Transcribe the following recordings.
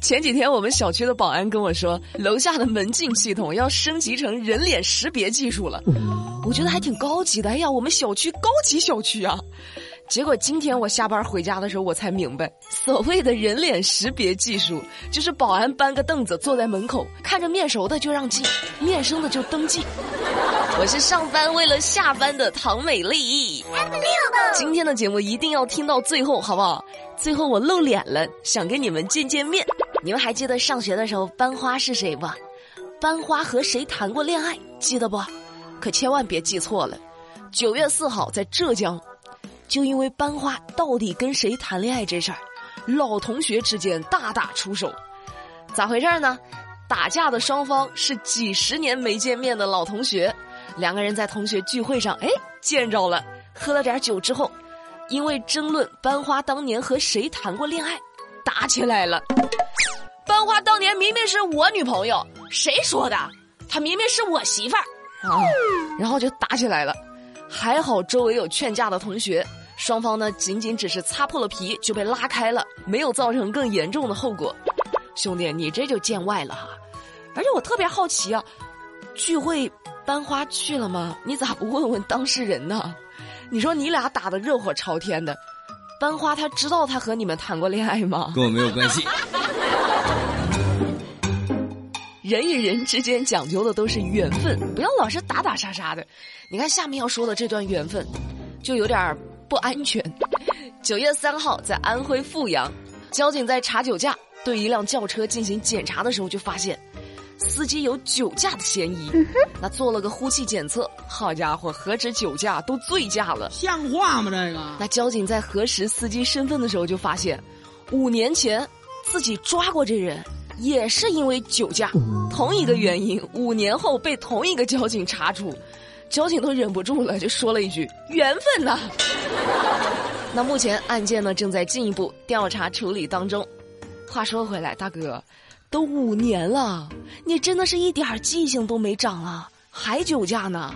前几天我们小区的保安跟我说，楼下的门禁系统要升级成人脸识别技术了，我觉得还挺高级的。哎呀，我们小区高级小区啊！结果今天我下班回家的时候，我才明白，所谓的人脸识别技术，就是保安搬个凳子坐在门口，看着面熟的就让进，面生的就登记。我是上班为了下班的唐美丽。今天的节目一定要听到最后，好不好？最后我露脸了，想跟你们见见面。你们还记得上学的时候班花是谁不？班花和谁谈过恋爱？记得不？可千万别记错了。九月四号在浙江，就因为班花到底跟谁谈恋爱这事儿，老同学之间大打出手。咋回事儿呢？打架的双方是几十年没见面的老同学，两个人在同学聚会上哎见着了，喝了点酒之后，因为争论班花当年和谁谈过恋爱，打起来了。班花当年明明是我女朋友，谁说的？她明明是我媳妇儿啊！然后就打起来了，还好周围有劝架的同学，双方呢仅仅只是擦破了皮就被拉开了，没有造成更严重的后果。兄弟，你这就见外了哈！而且我特别好奇啊，聚会班花去了吗？你咋不问问当事人呢？你说你俩打的热火朝天的，班花她知道她和你们谈过恋爱吗？跟我没有关系。人与人之间讲究的都是缘分，不要老是打打杀杀的。你看下面要说的这段缘分，就有点不安全。九月三号，在安徽阜阳，交警在查酒驾，对一辆轿车进行检查的时候，就发现司机有酒驾的嫌疑。那做了个呼气检测，好家伙，何止酒驾，都醉驾了。像话吗？这个？那交警在核实司机身份的时候，就发现五年前自己抓过这人。也是因为酒驾，同一个原因，五年后被同一个交警查处，交警都忍不住了，就说了一句：“缘分呐。”那目前案件呢正在进一步调查处理当中。话说回来，大哥，都五年了，你真的是一点记性都没长啊，还酒驾呢？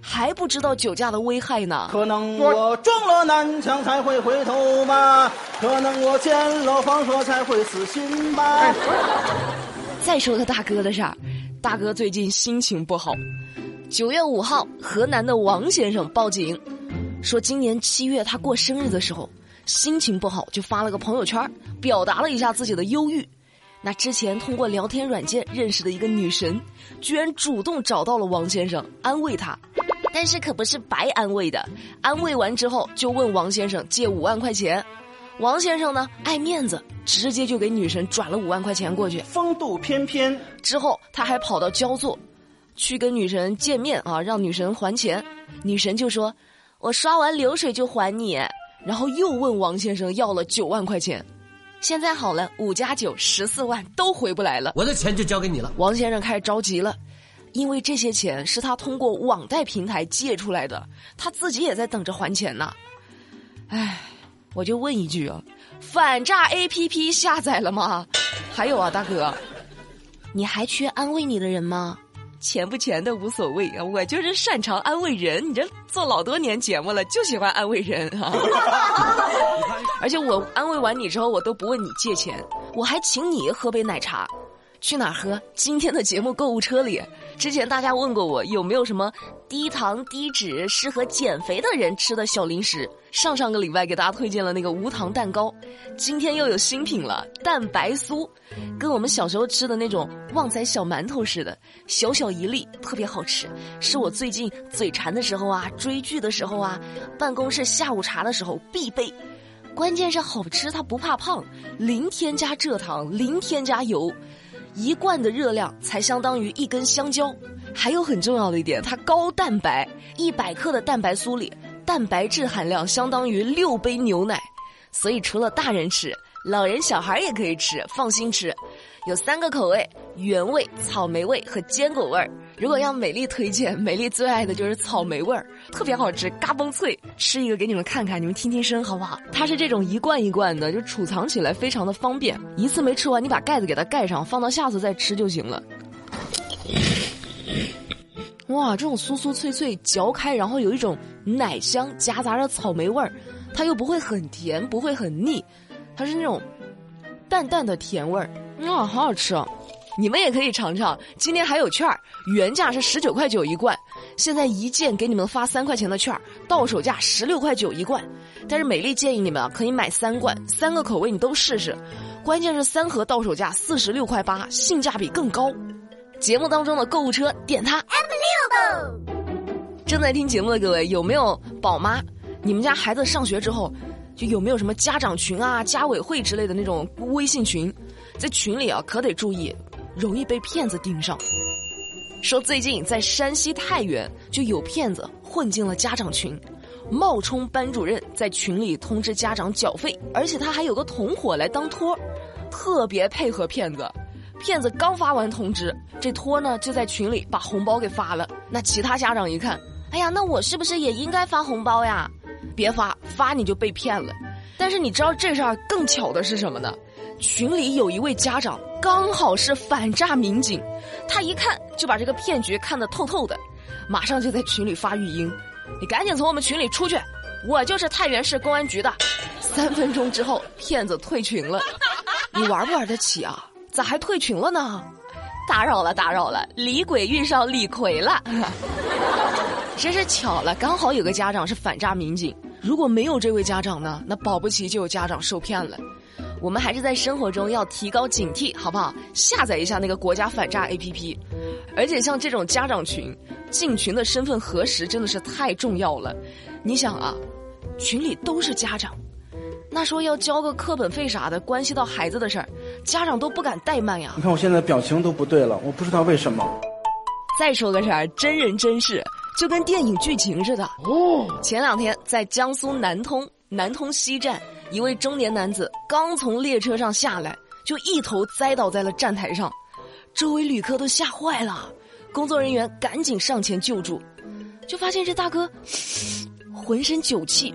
还不知道酒驾的危害呢？可能我撞了南墙才会回头吧，可能我见了黄河才会死心吧。再说个大哥的事儿，大哥最近心情不好。九月五号，河南的王先生报警，说今年七月他过生日的时候心情不好，就发了个朋友圈，表达了一下自己的忧郁。那之前通过聊天软件认识的一个女神，居然主动找到了王先生，安慰他。但是可不是白安慰的，安慰完之后就问王先生借五万块钱，王先生呢爱面子，直接就给女神转了五万块钱过去。风度翩翩之后，他还跑到焦作，去跟女神见面啊，让女神还钱。女神就说：“我刷完流水就还你。”然后又问王先生要了九万块钱。现在好了，五加九十四万都回不来了，我的钱就交给你了。王先生开始着急了。因为这些钱是他通过网贷平台借出来的，他自己也在等着还钱呢。唉，我就问一句啊，反诈 APP 下载了吗？还有啊，大哥，你还缺安慰你的人吗？钱不钱的无所谓啊，我就是擅长安慰人。你这做老多年节目了，就喜欢安慰人啊。而且我安慰完你之后，我都不问你借钱，我还请你喝杯奶茶。去哪儿喝？今天的节目购物车里。之前大家问过我有没有什么低糖低脂适合减肥的人吃的小零食。上上个礼拜给大家推荐了那个无糖蛋糕，今天又有新品了，蛋白酥，跟我们小时候吃的那种旺仔小馒头似的，小小一粒，特别好吃，是我最近嘴馋的时候啊，追剧的时候啊，办公室下午茶的时候必备。关键是好吃，它不怕胖，零添加蔗糖，零添加油。一罐的热量才相当于一根香蕉，还有很重要的一点，它高蛋白，一百克的蛋白酥里蛋白质含量相当于六杯牛奶，所以除了大人吃，老人小孩也可以吃，放心吃。有三个口味：原味、草莓味和坚果味儿。如果要美丽推荐，美丽最爱的就是草莓味儿，特别好吃，嘎嘣脆。吃一个给你们看看，你们听听声好不好？它是这种一罐一罐的，就储藏起来非常的方便，一次没吃完，你把盖子给它盖上，放到下次再吃就行了。哇，这种酥酥脆脆，嚼开然后有一种奶香夹杂着草莓味儿，它又不会很甜，不会很腻，它是那种淡淡的甜味儿。嗯，好好吃哦。你们也可以尝尝，今天还有券儿，原价是十九块九一罐，现在一件给你们发三块钱的券儿，到手价十六块九一罐。但是美丽建议你们啊，可以买三罐，三个口味你都试试。关键是三盒到手价四十六块八，性价比更高。节目当中的购物车点它。正在听节目的各位，有没有宝妈？你们家孩子上学之后，就有没有什么家长群啊、家委会之类的那种微信群？在群里啊，可得注意。容易被骗子盯上。说最近在山西太原就有骗子混进了家长群，冒充班主任在群里通知家长缴费，而且他还有个同伙来当托，特别配合骗子。骗子刚发完通知，这托呢就在群里把红包给发了。那其他家长一看，哎呀，那我是不是也应该发红包呀？别发，发你就被骗了。但是你知道这事儿更巧的是什么呢？群里有一位家长刚好是反诈民警，他一看就把这个骗局看得透透的，马上就在群里发语音：“你赶紧从我们群里出去，我就是太原市公安局的。”三分钟之后，骗子退群了。你玩不玩得起啊？咋还退群了呢？打扰了，打扰了，李鬼遇上李逵了。真是巧了，刚好有个家长是反诈民警。如果没有这位家长呢，那保不齐就有家长受骗了。我们还是在生活中要提高警惕，好不好？下载一下那个国家反诈 APP，而且像这种家长群，进群的身份核实真的是太重要了。你想啊，群里都是家长，那说要交个课本费啥的，关系到孩子的事儿，家长都不敢怠慢呀。你看我现在表情都不对了，我不知道为什么。再说个事儿，真人真事，就跟电影剧情似的哦。前两天在江苏南通南通西站。一位中年男子刚从列车上下来，就一头栽倒在了站台上，周围旅客都吓坏了，工作人员赶紧上前救助，就发现这大哥 浑身酒气，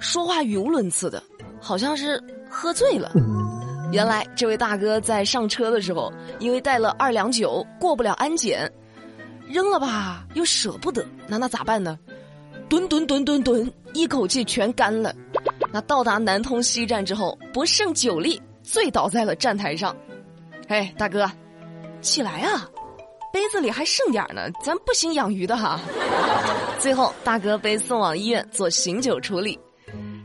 说话语无伦次的，好像是喝醉了。原来这位大哥在上车的时候，因为带了二两酒过不了安检，扔了吧又舍不得，那那咋办呢？吨吨吨吨吨，一口气全干了。那到达南通西站之后，不胜酒力，醉倒在了站台上。哎，大哥，起来啊！杯子里还剩点呢，咱不行养鱼的哈。最后，大哥被送往医院做醒酒处理。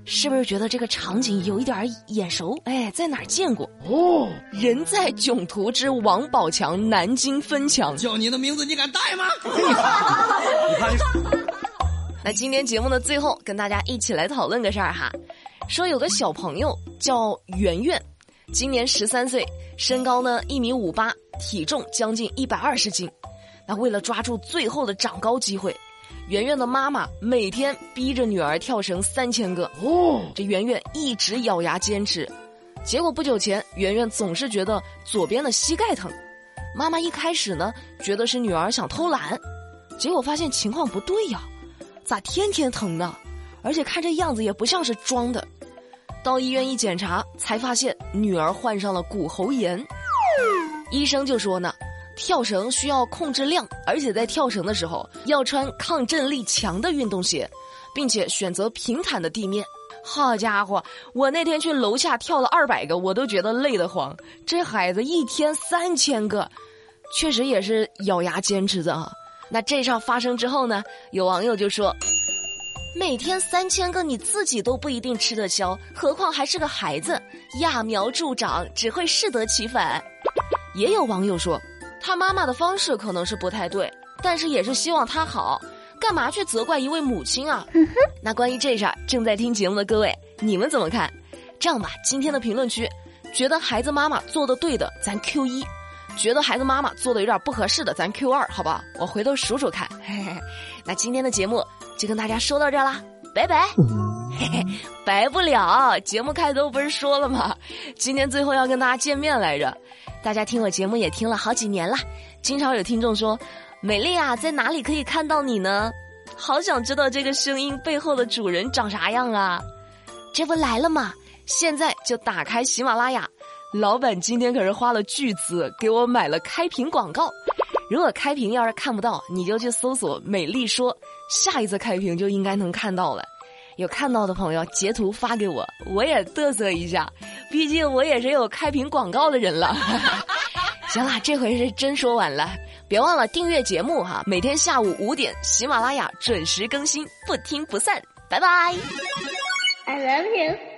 是不是觉得这个场景有一点眼熟？哎，在哪儿见过？哦，人在囧途之王宝强南京分强。叫你的名字，你敢带吗？你看。那今天节目的最后，跟大家一起来讨论个事儿哈，说有个小朋友叫圆圆，今年十三岁，身高呢一米五八，体重将近一百二十斤。那为了抓住最后的长高机会，圆圆的妈妈每天逼着女儿跳绳三千个。哦，这圆圆一直咬牙坚持，结果不久前，圆圆总是觉得左边的膝盖疼。妈妈一开始呢，觉得是女儿想偷懒，结果发现情况不对呀。咋天天疼呢？而且看这样子也不像是装的。到医院一检查，才发现女儿患上了骨喉炎。医生就说呢，跳绳需要控制量，而且在跳绳的时候要穿抗震力强的运动鞋，并且选择平坦的地面。好家伙，我那天去楼下跳了二百个，我都觉得累得慌。这孩子一天三千个，确实也是咬牙坚持的啊。那这事儿发生之后呢？有网友就说：“每天三千个你自己都不一定吃得消，何况还是个孩子，揠苗助长只会适得其反。”也有网友说：“他妈妈的方式可能是不太对，但是也是希望他好，干嘛去责怪一位母亲啊？”那关于这事儿，正在听节目的各位，你们怎么看？这样吧，今天的评论区，觉得孩子妈妈做的对的，咱 Q 一。觉得孩子妈妈做的有点不合适的，咱 Q 二，好吧？我回头数数看。嘿 嘿那今天的节目就跟大家说到这啦，拜拜。嘿嘿，白不了，节目开头不是说了吗？今天最后要跟大家见面来着。大家听我节目也听了好几年了，经常有听众说：“美丽啊，在哪里可以看到你呢？”好想知道这个声音背后的主人长啥样啊！这不来了吗？现在就打开喜马拉雅。老板今天可是花了巨资给我买了开屏广告，如果开屏要是看不到，你就去搜索“美丽说”，下一次开屏就应该能看到了。有看到的朋友截图发给我，我也嘚瑟一下。毕竟我也是有开屏广告的人了。行了，这回是真说完了，别忘了订阅节目哈，每天下午五点，喜马拉雅准时更新，不听不散，拜拜。I love you.